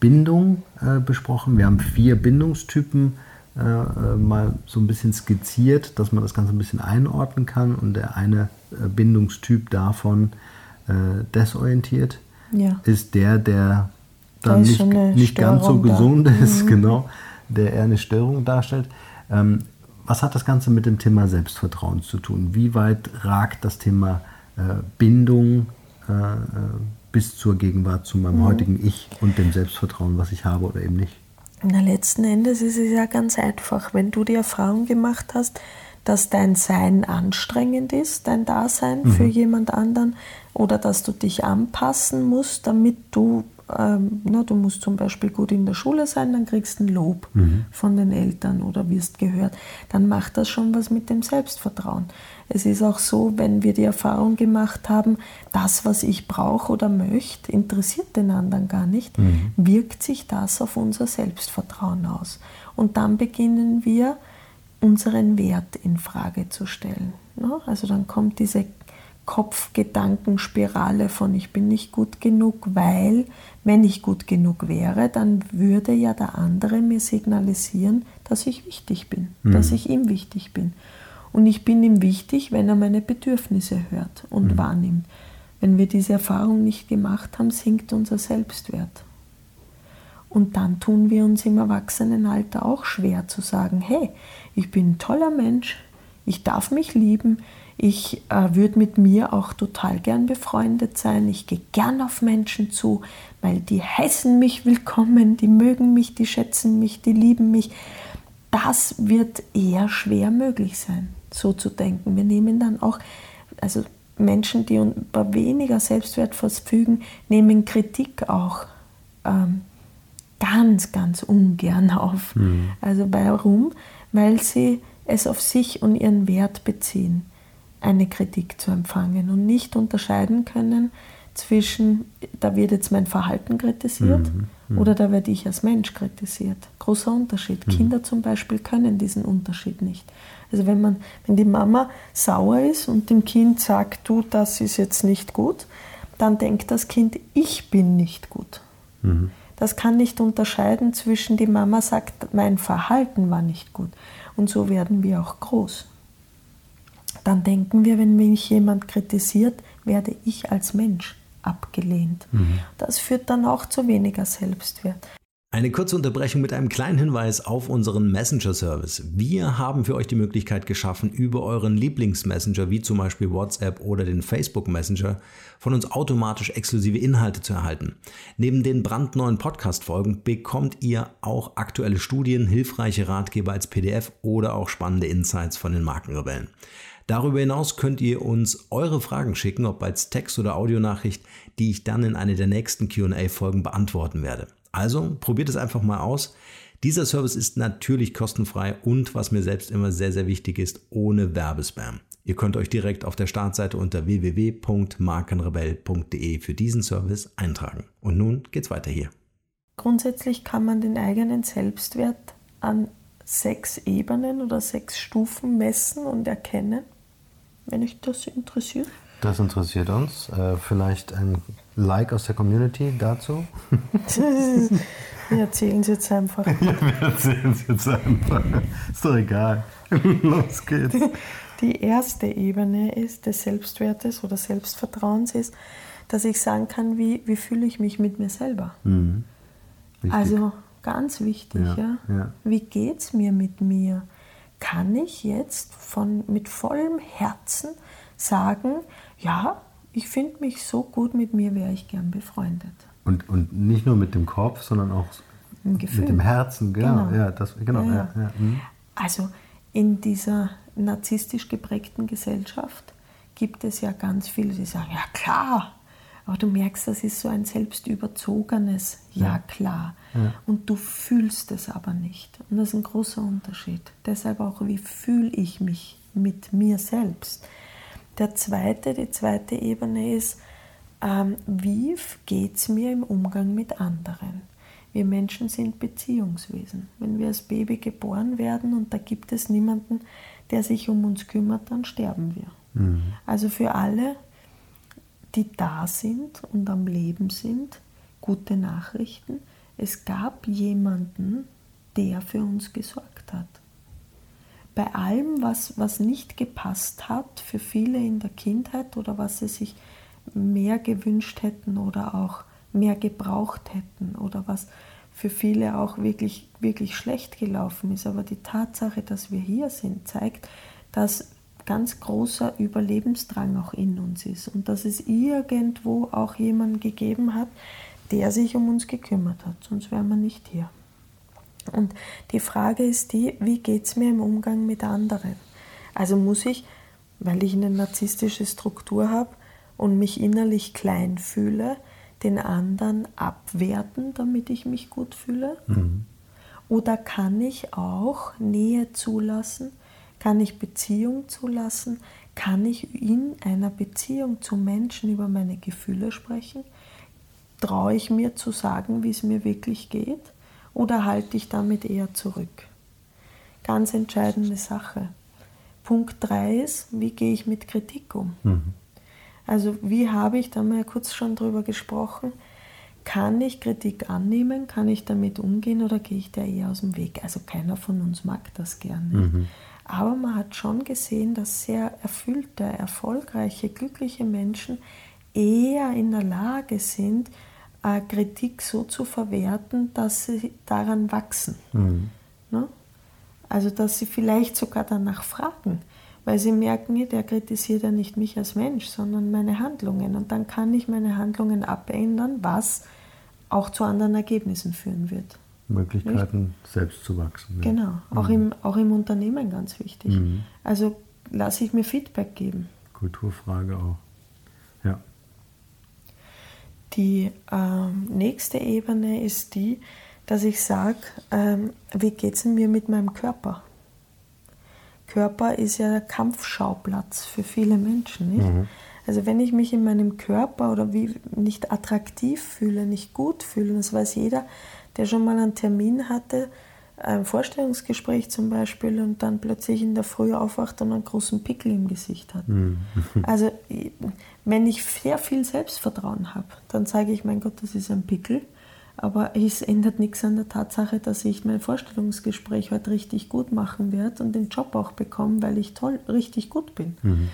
Bindung äh, besprochen. Wir haben vier Bindungstypen äh, äh, mal so ein bisschen skizziert, dass man das Ganze ein bisschen einordnen kann. Und der eine äh, Bindungstyp davon äh, desorientiert ja. ist der, der dann nicht, nicht ganz so gesund da. ist, mhm. genau, der eher eine Störung darstellt. Ähm, was hat das Ganze mit dem Thema Selbstvertrauen zu tun? Wie weit ragt das Thema äh, Bindung bis zur Gegenwart, zu meinem mhm. heutigen Ich und dem Selbstvertrauen, was ich habe oder eben nicht?
Na, letzten Endes ist es ja ganz einfach. Wenn du die Erfahrung gemacht hast, dass dein Sein anstrengend ist, dein Dasein mhm. für jemand anderen, oder dass du dich anpassen musst, damit du ähm, na, du musst zum Beispiel gut in der Schule sein, dann kriegst du ein Lob mhm. von den Eltern oder wirst gehört. Dann macht das schon was mit dem Selbstvertrauen. Es ist auch so, wenn wir die Erfahrung gemacht haben, das, was ich brauche oder möchte, interessiert den anderen gar nicht, mhm. wirkt sich das auf unser Selbstvertrauen aus. Und dann beginnen wir, unseren Wert in Frage zu stellen. Ne? Also dann kommt diese Kopfgedankenspirale von ich bin nicht gut genug, weil wenn ich gut genug wäre, dann würde ja der andere mir signalisieren, dass ich wichtig bin, mhm. dass ich ihm wichtig bin. Und ich bin ihm wichtig, wenn er meine Bedürfnisse hört und mhm. wahrnimmt. Wenn wir diese Erfahrung nicht gemacht haben, sinkt unser Selbstwert. Und dann tun wir uns im Erwachsenenalter auch schwer zu sagen, hey, ich bin ein toller Mensch, ich darf mich lieben, ich äh, würde mit mir auch total gern befreundet sein, ich gehe gern auf Menschen zu, weil die heißen mich willkommen, die mögen mich, die schätzen mich, die lieben mich. Das wird eher schwer möglich sein, so zu denken. Wir nehmen dann auch, also Menschen, die über weniger Selbstwert verfügen, nehmen Kritik auch ähm, ganz, ganz ungern auf. Mhm. Also warum? Weil sie es auf sich und ihren Wert beziehen, eine Kritik zu empfangen und nicht unterscheiden können zwischen, da wird jetzt mein Verhalten kritisiert mhm. Mhm. oder da werde ich als Mensch kritisiert. Großer Unterschied. Mhm. Kinder zum Beispiel können diesen Unterschied nicht. Also wenn man, wenn die Mama sauer ist und dem Kind sagt, du, das ist jetzt nicht gut, dann denkt das Kind, ich bin nicht gut. Mhm. Das kann nicht unterscheiden zwischen die Mama sagt, mein Verhalten war nicht gut. Und so werden wir auch groß. Dann denken wir, wenn mich jemand kritisiert, werde ich als Mensch abgelehnt. Mhm. Das führt dann auch zu weniger Selbstwert.
Eine kurze Unterbrechung mit einem kleinen Hinweis auf unseren Messenger-Service. Wir haben für euch die Möglichkeit geschaffen, über euren Lieblingsmessenger wie zum Beispiel WhatsApp oder den Facebook Messenger von uns automatisch exklusive Inhalte zu erhalten. Neben den brandneuen Podcast-Folgen bekommt ihr auch aktuelle Studien, hilfreiche Ratgeber als PDF oder auch spannende Insights von den Markenrebellen. Darüber hinaus könnt ihr uns eure Fragen schicken, ob als Text- oder Audionachricht, die ich dann in einer der nächsten QA-Folgen beantworten werde. Also probiert es einfach mal aus. Dieser Service ist natürlich kostenfrei und was mir selbst immer sehr, sehr wichtig ist, ohne Werbespam. Ihr könnt euch direkt auf der Startseite unter www.markenrebell.de für diesen Service eintragen. Und nun geht's weiter hier.
Grundsätzlich kann man den eigenen Selbstwert an sechs Ebenen oder sechs Stufen messen und erkennen, wenn euch das interessiert.
Das interessiert uns. Äh, vielleicht ein Like aus der Community dazu?
wir erzählen es jetzt einfach.
Ja, wir erzählen es jetzt einfach. Ist doch egal. Los geht's.
Die erste Ebene ist des Selbstwertes oder Selbstvertrauens ist, dass ich sagen kann, wie, wie fühle ich mich mit mir selber. Mhm. Also ganz wichtig, ja. ja. ja. Wie geht es mir mit mir? Kann ich jetzt von, mit vollem Herzen sagen, ja, ich finde mich so gut mit mir, wäre ich gern befreundet.
Und, und nicht nur mit dem Kopf, sondern auch mit dem Herzen, genau. genau. Ja, das, genau ja, ja. Mhm.
Also in dieser narzisstisch geprägten Gesellschaft gibt es ja ganz viele, die sagen, ja klar, aber du merkst, das ist so ein selbstüberzogenes Ja, klar. Ja. Und du fühlst es aber nicht. Und das ist ein großer Unterschied. Deshalb auch, wie fühle ich mich mit mir selbst? Der zweite, die zweite Ebene ist, ähm, wie geht es mir im Umgang mit anderen? Wir Menschen sind Beziehungswesen. Wenn wir als Baby geboren werden und da gibt es niemanden, der sich um uns kümmert, dann sterben wir. Mhm. Also für alle, die da sind und am Leben sind, gute Nachrichten. Es gab jemanden, der für uns gesorgt hat bei allem, was, was nicht gepasst hat für viele in der Kindheit oder was sie sich mehr gewünscht hätten oder auch mehr gebraucht hätten oder was für viele auch wirklich, wirklich schlecht gelaufen ist. Aber die Tatsache, dass wir hier sind, zeigt, dass ganz großer Überlebensdrang auch in uns ist und dass es irgendwo auch jemanden gegeben hat, der sich um uns gekümmert hat, sonst wären wir nicht hier. Und die Frage ist die, wie geht es mir im Umgang mit anderen? Also muss ich, weil ich eine narzisstische Struktur habe und mich innerlich klein fühle, den anderen abwerten, damit ich mich gut fühle? Mhm. Oder kann ich auch Nähe zulassen? Kann ich Beziehung zulassen? Kann ich in einer Beziehung zu Menschen über meine Gefühle sprechen? Traue ich mir zu sagen, wie es mir wirklich geht? oder halte ich damit eher zurück? Ganz entscheidende Sache. Punkt 3 ist, wie gehe ich mit Kritik um? Mhm. Also wie habe ich, da haben wir ja kurz schon drüber gesprochen, kann ich Kritik annehmen, kann ich damit umgehen oder gehe ich da eher aus dem Weg? Also keiner von uns mag das gerne. Mhm. Aber man hat schon gesehen, dass sehr erfüllte, erfolgreiche, glückliche Menschen eher in der Lage sind, äh, Kritik so zu verwerten, dass sie daran wachsen. Mhm. Ne? Also dass sie vielleicht sogar danach fragen, weil sie merken, der kritisiert ja nicht mich als Mensch, sondern meine Handlungen. Und dann kann ich meine Handlungen abändern, was auch zu anderen Ergebnissen führen wird.
Möglichkeiten, nicht? selbst zu wachsen.
Ja. Genau, auch, mhm. im, auch im Unternehmen ganz wichtig. Mhm. Also lasse ich mir Feedback geben.
Kulturfrage auch. Ja.
Die ähm, nächste Ebene ist die, dass ich sage, ähm, wie geht es mir mit meinem Körper? Körper ist ja der Kampfschauplatz für viele Menschen. Nicht? Mhm. Also wenn ich mich in meinem Körper oder wie nicht attraktiv fühle, nicht gut fühle, das weiß jeder, der schon mal einen Termin hatte, ein Vorstellungsgespräch zum Beispiel und dann plötzlich in der Früh aufwacht und einen großen Pickel im Gesicht hat. Mhm. Also wenn ich sehr viel Selbstvertrauen habe, dann sage ich, mein Gott, das ist ein Pickel. Aber es ändert nichts an der Tatsache, dass ich mein Vorstellungsgespräch heute richtig gut machen werde und den Job auch bekomme, weil ich toll, richtig gut bin. Mhm.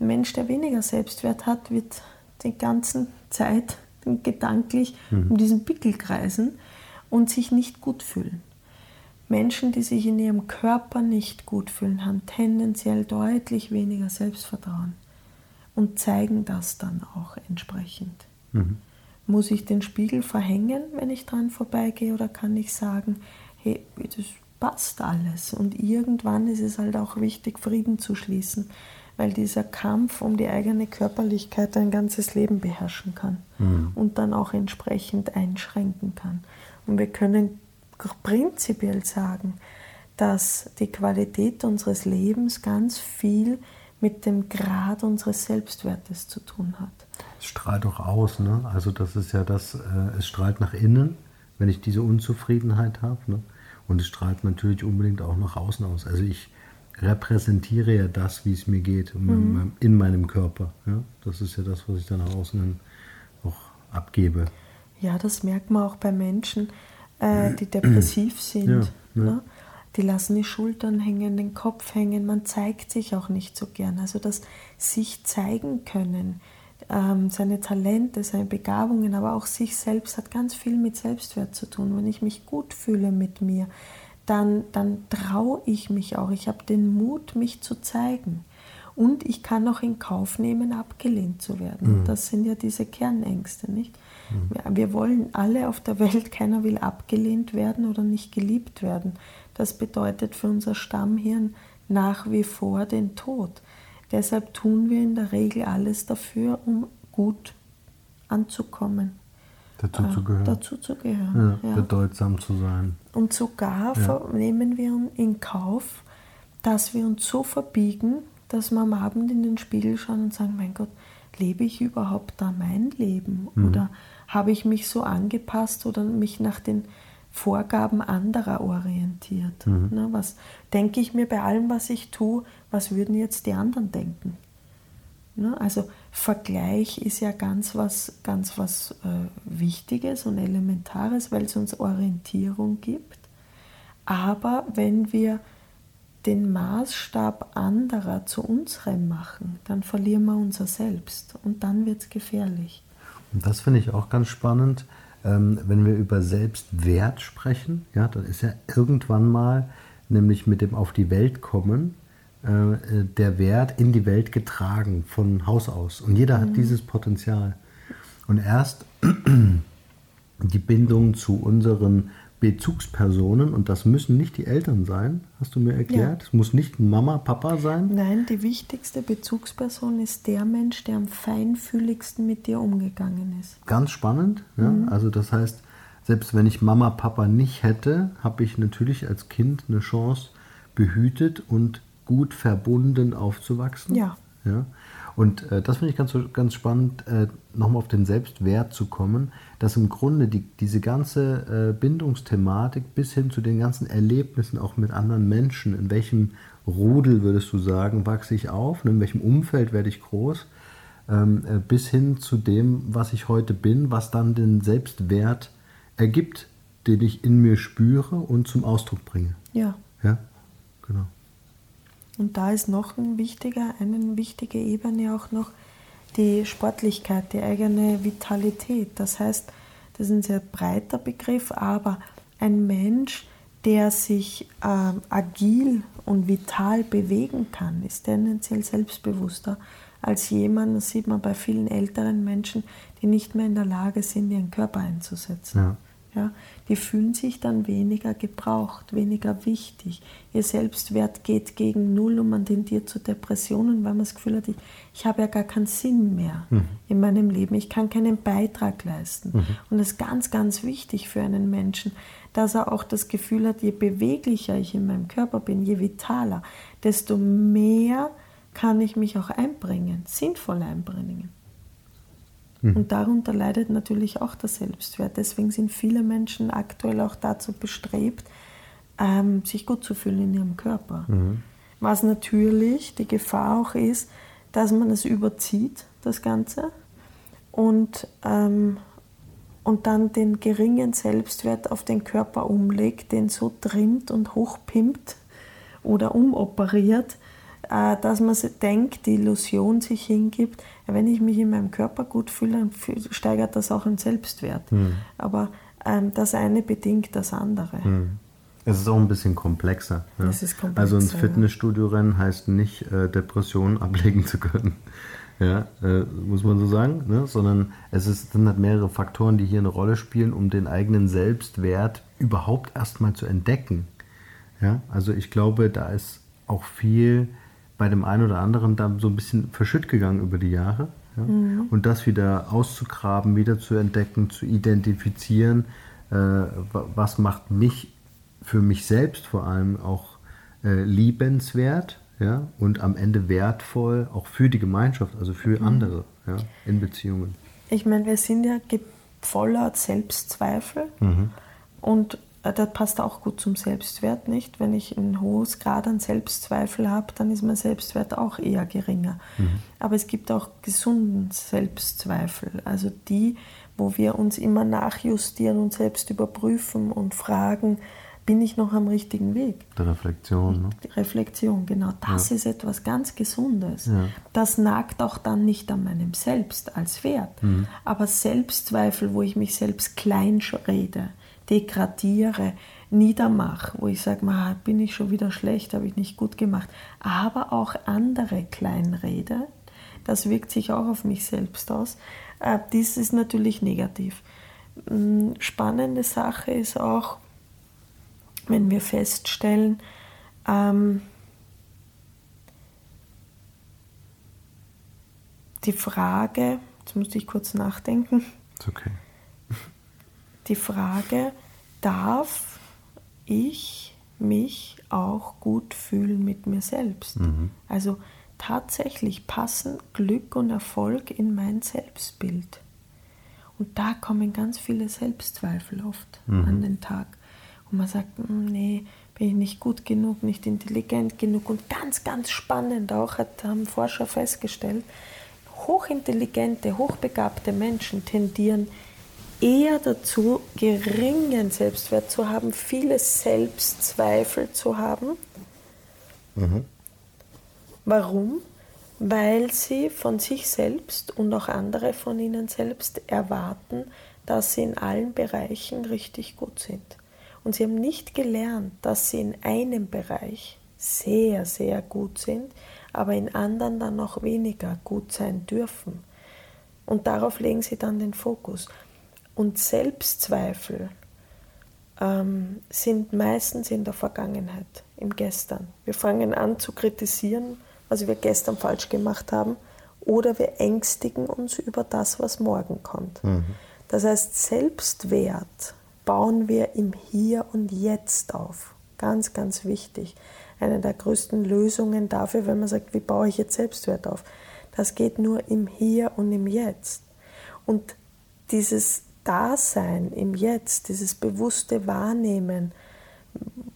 Ein Mensch, der weniger Selbstwert hat, wird die ganze Zeit gedanklich mhm. um diesen Pickel kreisen und sich nicht gut fühlen. Menschen, die sich in ihrem Körper nicht gut fühlen, haben tendenziell deutlich weniger Selbstvertrauen und zeigen das dann auch entsprechend. Mhm. Muss ich den Spiegel verhängen, wenn ich dran vorbeigehe, oder kann ich sagen, hey, das passt alles? Und irgendwann ist es halt auch wichtig, Frieden zu schließen, weil dieser Kampf um die eigene Körperlichkeit ein ganzes Leben beherrschen kann mhm. und dann auch entsprechend einschränken kann. Und wir können prinzipiell sagen, dass die Qualität unseres Lebens ganz viel mit dem Grad unseres Selbstwertes zu tun hat.
Es strahlt auch aus, ne? Also das ist ja das, äh, es strahlt nach innen, wenn ich diese Unzufriedenheit habe, ne? Und es strahlt natürlich unbedingt auch nach außen aus. Also ich repräsentiere ja das, wie es mir geht, mhm. in meinem Körper. Ja? Das ist ja das, was ich dann nach außen auch abgebe.
Ja, das merkt man auch bei Menschen, äh, die depressiv sind. Ja. Ne? Die lassen die Schultern hängen, den Kopf hängen, man zeigt sich auch nicht so gern. Also das sich zeigen können, ähm, seine Talente, seine Begabungen, aber auch sich selbst hat ganz viel mit Selbstwert zu tun. Wenn ich mich gut fühle mit mir, dann, dann traue ich mich auch. Ich habe den Mut, mich zu zeigen. Und ich kann auch in Kauf nehmen, abgelehnt zu werden. Mhm. Das sind ja diese Kernängste, nicht? Mhm. Wir wollen alle auf der Welt, keiner will abgelehnt werden oder nicht geliebt werden. Das bedeutet für unser Stammhirn nach wie vor den Tod. Deshalb tun wir in der Regel alles dafür, um gut anzukommen.
Dazu zu gehören.
Dazu zu gehören.
Ja, ja. Bedeutsam zu sein.
Und sogar ja. nehmen wir in Kauf, dass wir uns so verbiegen, dass wir am Abend in den Spiegel schauen und sagen, mein Gott, lebe ich überhaupt da mein Leben? Mhm. Oder habe ich mich so angepasst oder mich nach den Vorgaben anderer orientiert? Mhm. Ne, was denke ich mir bei allem, was ich tue, was würden jetzt die anderen denken? Ne, also Vergleich ist ja ganz was, ganz was äh, Wichtiges und Elementares, weil es uns Orientierung gibt. Aber wenn wir den Maßstab anderer zu unserem machen, dann verlieren wir unser Selbst und dann wird es gefährlich.
Das finde ich auch ganz spannend, ähm, wenn wir über Selbstwert sprechen. Ja, dann ist ja irgendwann mal, nämlich mit dem Auf die Welt kommen, äh, der Wert in die Welt getragen von Haus aus. Und jeder mhm. hat dieses Potenzial. Und erst die Bindung zu unseren Bezugspersonen und das müssen nicht die Eltern sein, hast du mir erklärt. Ja. Es muss nicht Mama, Papa sein.
Nein, die wichtigste Bezugsperson ist der Mensch, der am feinfühligsten mit dir umgegangen ist.
Ganz spannend. Ja? Mhm. Also das heißt, selbst wenn ich Mama, Papa nicht hätte, habe ich natürlich als Kind eine Chance, behütet und gut verbunden aufzuwachsen.
Ja.
ja? Und äh, das finde ich ganz, ganz spannend, äh, nochmal auf den Selbstwert zu kommen, dass im Grunde die, diese ganze äh, Bindungsthematik bis hin zu den ganzen Erlebnissen auch mit anderen Menschen, in welchem Rudel würdest du sagen, wachse ich auf, in welchem Umfeld werde ich groß, ähm, äh, bis hin zu dem, was ich heute bin, was dann den Selbstwert ergibt, den ich in mir spüre und zum Ausdruck bringe.
Ja.
Ja, genau.
Und da ist noch ein wichtiger, eine wichtige Ebene auch noch, die Sportlichkeit, die eigene Vitalität. Das heißt, das ist ein sehr breiter Begriff, aber ein Mensch, der sich äh, agil und vital bewegen kann, ist tendenziell selbstbewusster als jemand, das sieht man bei vielen älteren Menschen, die nicht mehr in der Lage sind, ihren Körper einzusetzen. Ja. Ja, die fühlen sich dann weniger gebraucht, weniger wichtig. Ihr Selbstwert geht gegen Null und man tendiert zu Depressionen, weil man das Gefühl hat, ich, ich habe ja gar keinen Sinn mehr mhm. in meinem Leben. Ich kann keinen Beitrag leisten. Mhm. Und das ist ganz, ganz wichtig für einen Menschen, dass er auch das Gefühl hat, je beweglicher ich in meinem Körper bin, je vitaler, desto mehr kann ich mich auch einbringen, sinnvoll einbringen. Mhm. Und darunter leidet natürlich auch der Selbstwert. Deswegen sind viele Menschen aktuell auch dazu bestrebt, ähm, sich gut zu fühlen in ihrem Körper. Mhm. Was natürlich die Gefahr auch ist, dass man es überzieht, das Ganze, und, ähm, und dann den geringen Selbstwert auf den Körper umlegt, den so trimmt und hochpimpt oder umoperiert, dass man denkt, die Illusion sich hingibt, wenn ich mich in meinem Körper gut fühle, dann steigert das auch den Selbstwert. Mhm. Aber ähm, das eine bedingt das andere. Mhm.
Es ist auch ein bisschen komplexer. Ja? komplexer also ins Fitnessstudio rennen heißt nicht, äh, Depressionen ablegen zu können. Ja, äh, muss man so sagen, ne? sondern es ist, sind halt mehrere Faktoren, die hier eine Rolle spielen, um den eigenen Selbstwert überhaupt erstmal zu entdecken. Ja, also ich glaube, da ist auch viel bei dem einen oder anderen da so ein bisschen verschütt gegangen über die Jahre. Ja? Mhm. Und das wieder auszugraben, wieder zu entdecken, zu identifizieren, äh, was macht mich für mich selbst vor allem auch äh, liebenswert ja? und am Ende wertvoll, auch für die Gemeinschaft, also für mhm. andere ja? in Beziehungen.
Ich meine, wir sind ja voller Selbstzweifel mhm. und das passt auch gut zum Selbstwert, nicht? Wenn ich ein hohes Grad an Selbstzweifel habe, dann ist mein Selbstwert auch eher geringer. Mhm. Aber es gibt auch gesunden Selbstzweifel, also die, wo wir uns immer nachjustieren und selbst überprüfen und fragen, bin ich noch am richtigen Weg?
Die Reflexion. Ne?
Die Reflexion, genau. Das ja. ist etwas ganz Gesundes. Ja. Das nagt auch dann nicht an meinem Selbst als Wert. Mhm. Aber Selbstzweifel, wo ich mich selbst klein rede, degradiere, niedermache, wo ich sage, bin ich schon wieder schlecht, habe ich nicht gut gemacht, aber auch andere kleinrede, das wirkt sich auch auf mich selbst aus. Äh, dies ist natürlich negativ. Mm, spannende Sache ist auch, wenn wir feststellen, ähm, die Frage, jetzt musste ich kurz nachdenken.
Ist okay
die Frage, darf ich mich auch gut fühlen mit mir selbst? Mhm. Also tatsächlich passen Glück und Erfolg in mein Selbstbild. Und da kommen ganz viele Selbstzweifel oft mhm. an den Tag. Und man sagt, hm, nee, bin ich nicht gut genug, nicht intelligent genug. Und ganz, ganz spannend auch, hat, haben Forscher festgestellt, hochintelligente, hochbegabte Menschen tendieren eher dazu, geringen Selbstwert zu haben, viele Selbstzweifel zu haben. Mhm. Warum? Weil sie von sich selbst und auch andere von ihnen selbst erwarten, dass sie in allen Bereichen richtig gut sind. Und sie haben nicht gelernt, dass sie in einem Bereich sehr, sehr gut sind, aber in anderen dann noch weniger gut sein dürfen. Und darauf legen sie dann den Fokus. Und Selbstzweifel ähm, sind meistens in der Vergangenheit, im Gestern. Wir fangen an zu kritisieren, was wir gestern falsch gemacht haben, oder wir ängstigen uns über das, was morgen kommt. Mhm. Das heißt, Selbstwert bauen wir im Hier und Jetzt auf. Ganz, ganz wichtig. Eine der größten Lösungen dafür, wenn man sagt, wie baue ich jetzt Selbstwert auf? Das geht nur im Hier und im Jetzt. Und dieses Dasein im Jetzt, dieses bewusste Wahrnehmen,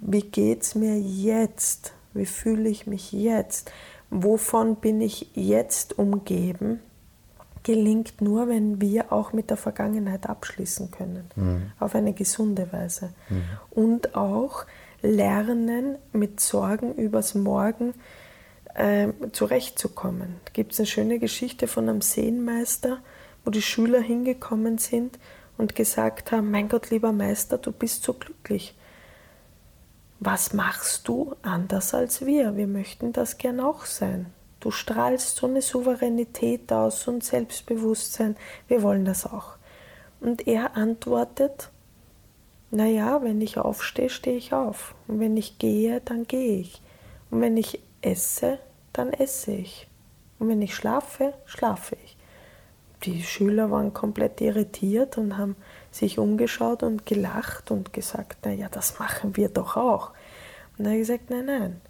wie geht es mir jetzt, wie fühle ich mich jetzt, wovon bin ich jetzt umgeben, gelingt nur, wenn wir auch mit der Vergangenheit abschließen können, mhm. auf eine gesunde Weise. Mhm. Und auch lernen, mit Sorgen übers Morgen äh, zurechtzukommen. Da gibt es eine schöne Geschichte von einem Seenmeister, wo die Schüler hingekommen sind und gesagt haben, mein Gott, lieber Meister, du bist so glücklich. Was machst du anders als wir? Wir möchten das gern auch sein. Du strahlst so eine Souveränität aus und Selbstbewusstsein. Wir wollen das auch. Und er antwortet, naja, wenn ich aufstehe, stehe ich auf. Und wenn ich gehe, dann gehe ich. Und wenn ich esse, dann esse ich. Und wenn ich schlafe, schlafe ich. Die Schüler waren komplett irritiert und haben sich umgeschaut und gelacht und gesagt, naja, das machen wir doch auch. Und er hat gesagt, nein, nein,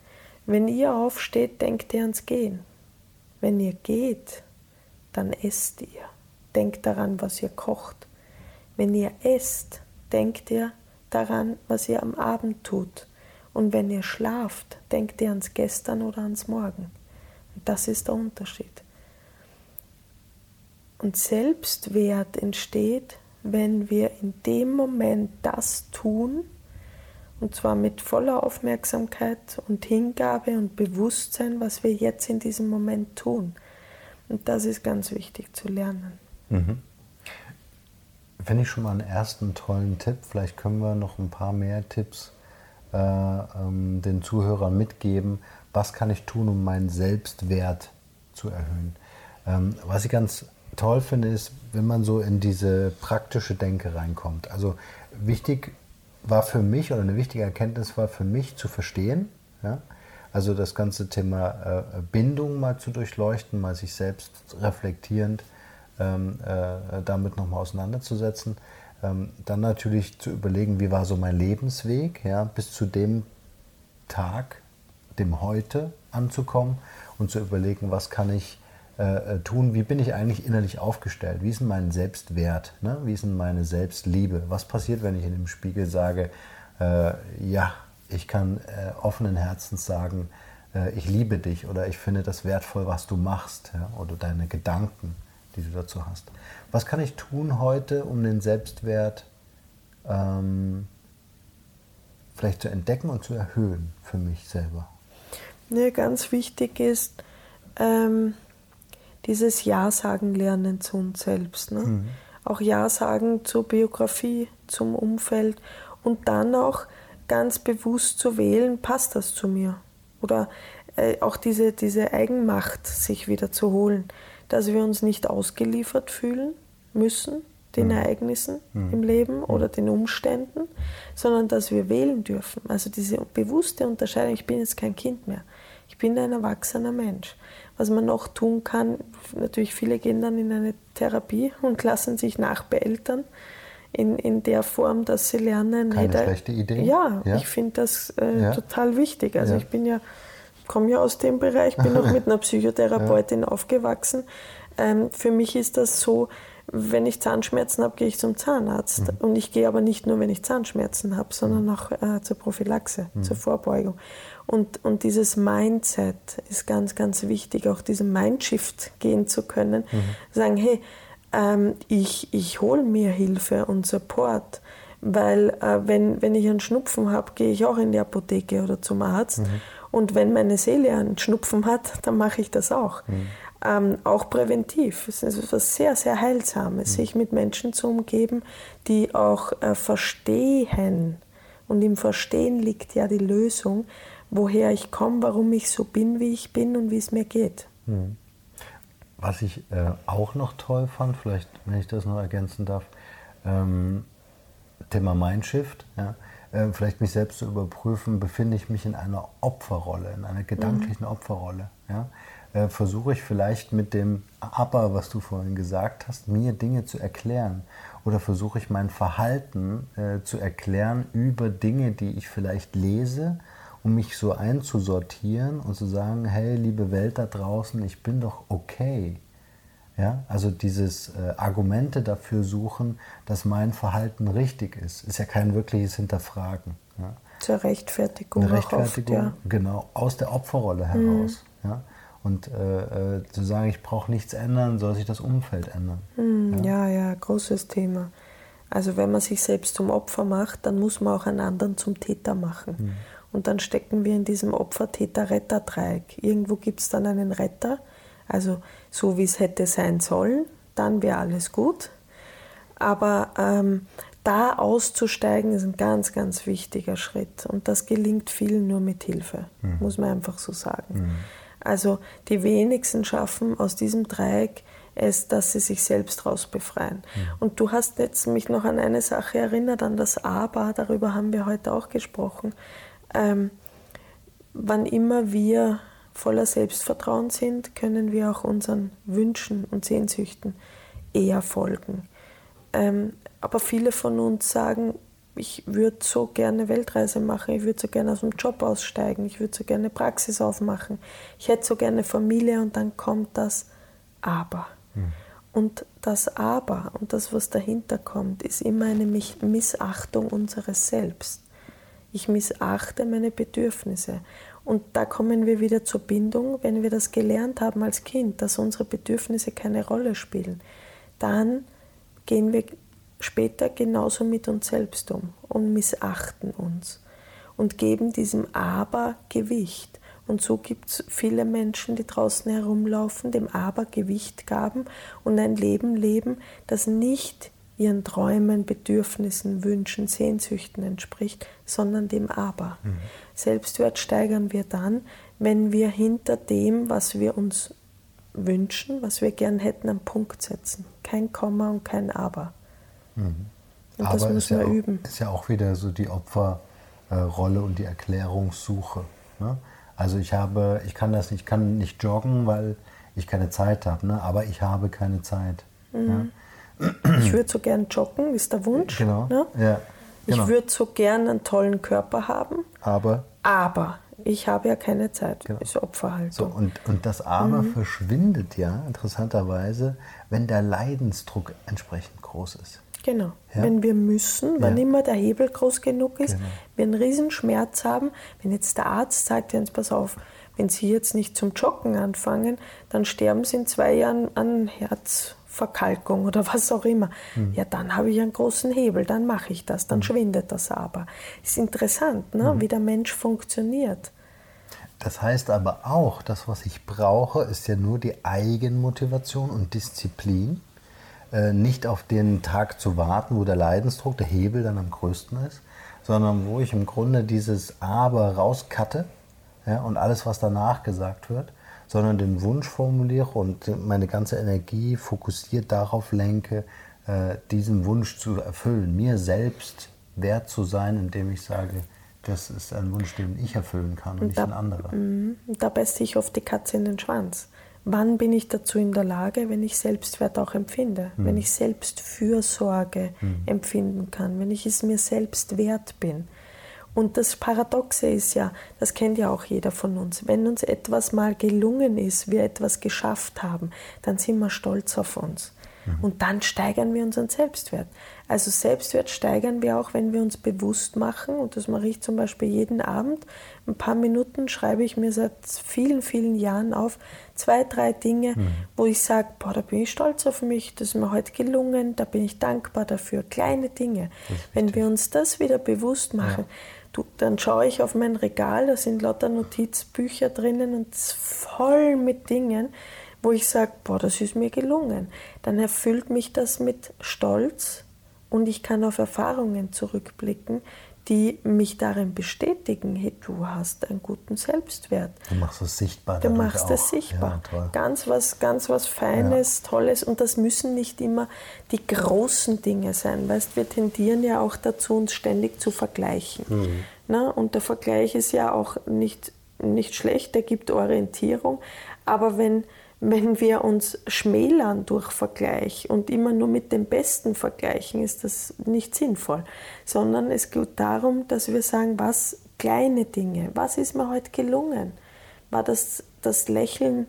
wenn ihr aufsteht, denkt ihr ans Gehen. Wenn ihr geht, dann esst ihr. Denkt daran, was ihr kocht. Wenn ihr esst, denkt ihr daran, was ihr am Abend tut. Und wenn ihr schlaft, denkt ihr ans Gestern oder ans Morgen. Und das ist der Unterschied. Und Selbstwert entsteht, wenn wir in dem Moment das tun, und zwar mit voller Aufmerksamkeit und Hingabe und Bewusstsein, was wir jetzt in diesem Moment tun. Und das ist ganz wichtig zu lernen. Mhm.
Finde ich schon mal einen ersten tollen Tipp. Vielleicht können wir noch ein paar mehr Tipps äh, ähm, den Zuhörern mitgeben. Was kann ich tun, um meinen Selbstwert zu erhöhen? Ähm, was ich ganz toll finde, ist, wenn man so in diese praktische Denke reinkommt. Also wichtig war für mich oder eine wichtige Erkenntnis war für mich zu verstehen, ja? also das ganze Thema äh, Bindung mal zu durchleuchten, mal sich selbst reflektierend ähm, äh, damit nochmal auseinanderzusetzen. Ähm, dann natürlich zu überlegen, wie war so mein Lebensweg, ja, bis zu dem Tag, dem Heute anzukommen und zu überlegen, was kann ich äh, äh, tun, wie bin ich eigentlich innerlich aufgestellt, wie ist denn mein Selbstwert, ne? wie ist denn meine Selbstliebe, was passiert, wenn ich in dem Spiegel sage, äh, ja, ich kann äh, offenen Herzens sagen, äh, ich liebe dich oder ich finde das wertvoll, was du machst ja? oder deine Gedanken, die du dazu hast. Was kann ich tun heute, um den Selbstwert ähm, vielleicht zu entdecken und zu erhöhen für mich selber?
Ja, ganz wichtig ist, ähm, dieses Ja sagen lernen zu uns selbst. Ne? Mhm. Auch Ja sagen zur Biografie, zum Umfeld und dann auch ganz bewusst zu wählen, passt das zu mir? Oder äh, auch diese, diese Eigenmacht sich wieder zu holen, dass wir uns nicht ausgeliefert fühlen müssen den mhm. Ereignissen mhm. im Leben oder den Umständen, sondern dass wir wählen dürfen. Also diese bewusste Unterscheidung, ich bin jetzt kein Kind mehr, ich bin ein erwachsener Mensch was man noch tun kann, natürlich viele gehen dann in eine Therapie und lassen sich nachbeeltern in, in der Form, dass sie lernen.
Keine jeder, schlechte Idee.
Ja, ja. ich finde das äh, ja. total wichtig. Also ja. ich bin ja, komme ja aus dem Bereich, bin auch mit einer Psychotherapeutin aufgewachsen. Ähm, für mich ist das so, wenn ich Zahnschmerzen habe, gehe ich zum Zahnarzt. Mhm. Und ich gehe aber nicht nur, wenn ich Zahnschmerzen habe, sondern mhm. auch äh, zur Prophylaxe, mhm. zur Vorbeugung. Und, und dieses Mindset ist ganz, ganz wichtig, auch diesen Mindshift gehen zu können. Mhm. Sagen, hey, ähm, ich, ich hole mir Hilfe und Support. Weil äh, wenn, wenn ich einen Schnupfen habe, gehe ich auch in die Apotheke oder zum Arzt. Mhm. Und wenn meine Seele einen Schnupfen hat, dann mache ich das auch. Mhm ähm, auch präventiv. Es ist etwas sehr, sehr Heilsames, mhm. sich mit Menschen zu umgeben, die auch äh, verstehen. Und im Verstehen liegt ja die Lösung, woher ich komme, warum ich so bin, wie ich bin und wie es mir geht. Mhm.
Was ich äh, auch noch toll fand, vielleicht, wenn ich das noch ergänzen darf, ähm, Thema Mindshift, ja, äh, vielleicht mich selbst zu überprüfen, befinde ich mich in einer Opferrolle, in einer gedanklichen mhm. Opferrolle. Ja? äh, versuche ich vielleicht mit dem Aber, was du vorhin gesagt hast, mir Dinge zu erklären. Oder versuche ich mein Verhalten äh, zu erklären über Dinge, die ich vielleicht lese, um mich so einzusortieren und zu sagen, hey, liebe Welt da draußen, ich bin doch okay. Ja, also dieses äh, Argumente dafür suchen, dass mein Verhalten richtig ist, ist ja kein wirkliches Hinterfragen. Ja.
Zur Rechtfertigung.
Eine Rechtfertigung, oft, ja. genau, aus der Opferrolle heraus. Mhm. Ja. Und äh, äh, zu sagen, ich brauche nichts ändern, soll sich das Umfeld ändern.
Mhm, ja. ja, ja, großes Thema. Also wenn man sich selbst zum Opfer macht, dann muss man auch einen anderen zum Täter machen. Mhm. Und dann stecken wir in diesem Opfer-Täter-Retter-Dreieck. Irgendwo gibt es dann einen Retter, also so wie es hätte sein sollen, dann wäre alles gut. Aber ähm, da auszusteigen ist ein ganz, ganz wichtiger Schritt. Und das gelingt vielen nur mit Hilfe, mhm. muss man einfach so sagen. Mhm. Also die wenigsten schaffen aus diesem Dreieck es, dass sie sich selbst rausbefreien. Mhm. Und du hast jetzt mich noch an eine Sache erinnert, an das Aber, darüber haben wir heute auch gesprochen. Ähm, wann immer wir voller Selbstvertrauen sind, können wir auch unseren Wünschen und Sehnsüchten eher folgen. Ähm, aber viele von uns sagen, ich würde so gerne Weltreise machen, ich würde so gerne aus dem Job aussteigen, ich würde so gerne Praxis aufmachen, ich hätte so gerne Familie und dann kommt das Aber. Mhm. Und das Aber und das, was dahinter kommt, ist immer eine Missachtung unseres Selbst. Ich missachte meine Bedürfnisse. Und da kommen wir wieder zur Bindung, wenn wir das gelernt haben als Kind, dass unsere Bedürfnisse keine Rolle spielen. Dann gehen wir später genauso mit uns selbst um und missachten uns und geben diesem Aber Gewicht. Und so gibt es viele Menschen, die draußen herumlaufen, dem Aber Gewicht gaben und ein Leben leben, das nicht ihren Träumen, Bedürfnissen, Wünschen, Sehnsüchten entspricht, sondern dem Aber. Mhm. Selbstwert steigern wir dann, wenn wir hinter dem, was wir uns wünschen, was wir gern hätten, einen Punkt setzen. Kein Komma und kein Aber.
Mhm. Und Aber das müssen wir ja üben. Ist ja auch wieder so die Opferrolle und die Erklärungssuche. Ne? Also ich habe, ich kann das nicht, ich kann nicht joggen, weil ich keine Zeit habe, ne? aber ich habe keine Zeit.
Mhm. Ja? Ich würde so gern joggen, ist der Wunsch.
Genau.
Ne?
Ja,
genau. Ich würde so gern einen tollen Körper haben.
Aber?
Aber ich habe ja keine Zeit. Genau. Ist Opferhaltung.
So, und, und das Aber mhm. verschwindet ja interessanterweise, wenn der Leidensdruck entsprechend groß ist.
Genau. Ja? Wenn wir müssen, wann ja. immer der Hebel groß genug ist, genau. wir einen Riesenschmerz haben, wenn jetzt der Arzt sagt, Jens, pass auf, wenn Sie jetzt nicht zum Joggen anfangen, dann sterben Sie in zwei Jahren an Herzverkalkung oder was auch immer. Mhm. Ja, dann habe ich einen großen Hebel, dann mache ich das, dann mhm. schwindet das aber. Ist interessant, ne? Mhm. wie der Mensch funktioniert.
Das heißt aber auch, das, was ich brauche, ist ja nur die Eigenmotivation und Disziplin. Äh, nicht auf den Tag zu warten, wo der Leidensdruck, der Hebel dann am größten ist, sondern wo ich im Grunde dieses Aber rauskatte ja, und alles, was danach gesagt wird, sondern den Wunsch formuliere und meine ganze Energie fokussiert darauf lenke, äh, diesen Wunsch zu erfüllen, mir selbst wert zu sein, indem ich sage, das ist ein Wunsch, den ich erfüllen kann und, und nicht da, ein anderer.
Mhm. Da beißt sich oft die Katze in den Schwanz wann bin ich dazu in der Lage, wenn ich Selbstwert auch empfinde, mhm. wenn ich Selbstfürsorge mhm. empfinden kann, wenn ich es mir selbst wert bin. Und das Paradoxe ist ja, das kennt ja auch jeder von uns, wenn uns etwas mal gelungen ist, wir etwas geschafft haben, dann sind wir stolz auf uns. Mhm. Und dann steigern wir unseren Selbstwert. Also Selbstwert steigern wir auch, wenn wir uns bewusst machen, und das mache ich zum Beispiel jeden Abend, ein paar Minuten schreibe ich mir seit vielen, vielen Jahren auf, zwei, drei Dinge, mhm. wo ich sage, boah, da bin ich stolz auf mich, das ist mir heute gelungen, da bin ich dankbar dafür. Kleine Dinge. Wenn wir uns das wieder bewusst machen, ja. Dann schaue ich auf mein Regal, da sind lauter Notizbücher drinnen und voll mit Dingen, wo ich sage, boah, das ist mir gelungen. Dann erfüllt mich das mit Stolz und ich kann auf Erfahrungen zurückblicken, die mich darin bestätigen, hey, du hast einen guten Selbstwert.
Du machst es sichtbar.
Du machst es sichtbar. Ja, ganz was, ganz was Feines, ja. Tolles. Und das müssen nicht immer die großen Dinge sein. Weißt, wir tendieren ja auch dazu, uns ständig zu vergleichen. Mhm. Na, und der Vergleich ist ja auch nicht, nicht schlecht, der gibt Orientierung. Aber wenn wenn wir uns schmälern durch Vergleich und immer nur mit dem Besten vergleichen, ist das nicht sinnvoll, sondern es geht darum, dass wir sagen, was kleine Dinge, was ist mir heute gelungen? War das das Lächeln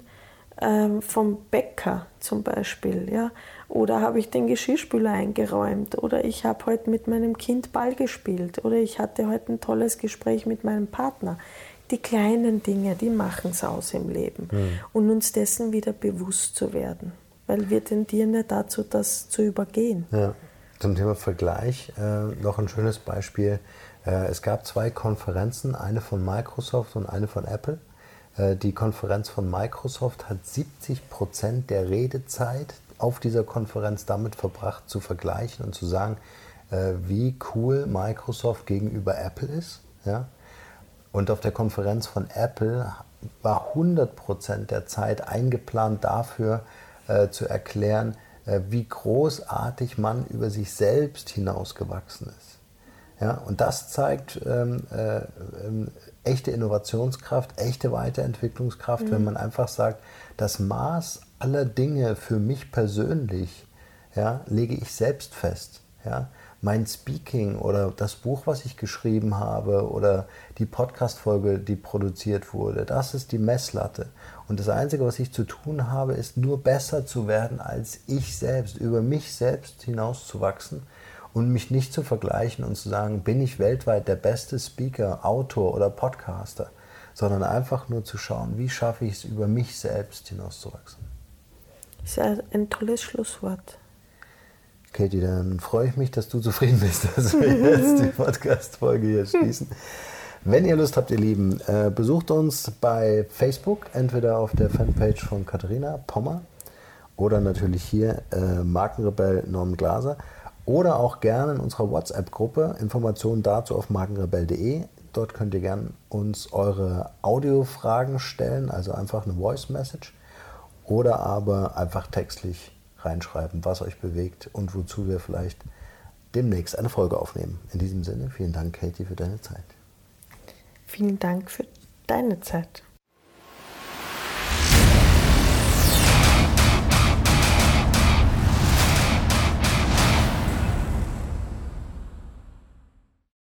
ähm, vom Bäcker zum Beispiel, ja? Oder habe ich den Geschirrspüler eingeräumt? Oder ich habe heute mit meinem Kind Ball gespielt? Oder ich hatte heute ein tolles Gespräch mit meinem Partner? Die kleinen Dinge, die machen es aus im Leben. Mhm. Und uns dessen wieder bewusst zu werden. Weil wir tendieren ja dazu, das zu übergehen.
Ja. Zum Thema Vergleich äh, noch ein schönes Beispiel. Äh, es gab zwei Konferenzen, eine von Microsoft und eine von Apple. Äh, die Konferenz von Microsoft hat 70 Prozent der Redezeit auf dieser Konferenz damit verbracht, zu vergleichen und zu sagen, äh, wie cool Microsoft gegenüber Apple ist. Ja? Und auf der Konferenz von Apple war 100 Prozent der Zeit eingeplant dafür, äh, zu erklären, äh, wie großartig man über sich selbst hinausgewachsen ist. Ja, und das zeigt ähm, äh, ähm, echte Innovationskraft, echte Weiterentwicklungskraft, mhm. wenn man einfach sagt, das Maß aller Dinge für mich persönlich ja, lege ich selbst fest. Ja. Mein Speaking oder das Buch, was ich geschrieben habe oder die Podcast-Folge, die produziert wurde, das ist die Messlatte. Und das Einzige, was ich zu tun habe, ist nur besser zu werden als ich selbst, über mich selbst hinauszuwachsen und mich nicht zu vergleichen und zu sagen, bin ich weltweit der beste Speaker, Autor oder Podcaster, sondern einfach nur zu schauen, wie schaffe ich es, über mich selbst hinauszuwachsen.
Das ist ein tolles Schlusswort.
Katie, dann freue ich mich, dass du zufrieden bist, dass wir jetzt die Podcast-Folge hier schließen. Wenn ihr Lust habt, ihr Lieben, äh, besucht uns bei Facebook, entweder auf der Fanpage von Katharina Pommer oder natürlich hier äh, Markenrebell Norm Glaser oder auch gerne in unserer WhatsApp-Gruppe. Informationen dazu auf markenrebell.de. Dort könnt ihr gerne uns eure Audiofragen stellen, also einfach eine Voice Message oder aber einfach textlich reinschreiben, was euch bewegt und wozu wir vielleicht demnächst eine Folge aufnehmen. In diesem Sinne, vielen Dank, Katie, für deine Zeit.
Vielen Dank für deine Zeit.